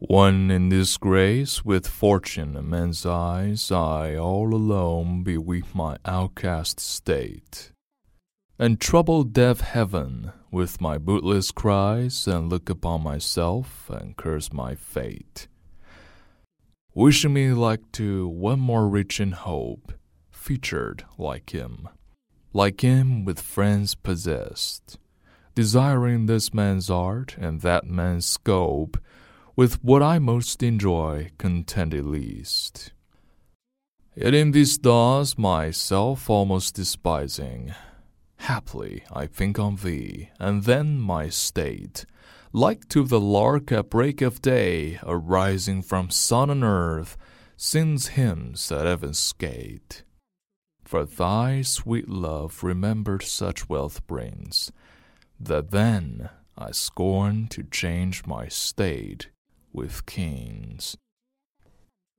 When in disgrace with fortune in men's eyes, I all alone beweep my outcast state, and trouble deaf heaven with my bootless cries, and look upon myself and curse my fate. Wishing me like to one more rich in hope, featured like him, like him with friends possessed, desiring this man's art and that man's scope with what I most enjoy contented least. Yet in these thoughts myself almost despising, haply I think on thee, and then my state, like to the lark at break of day, arising from sun and earth, sings hymns at heaven's gate. For thy sweet love remembered such wealth brings, that then I scorn to change my state with kings.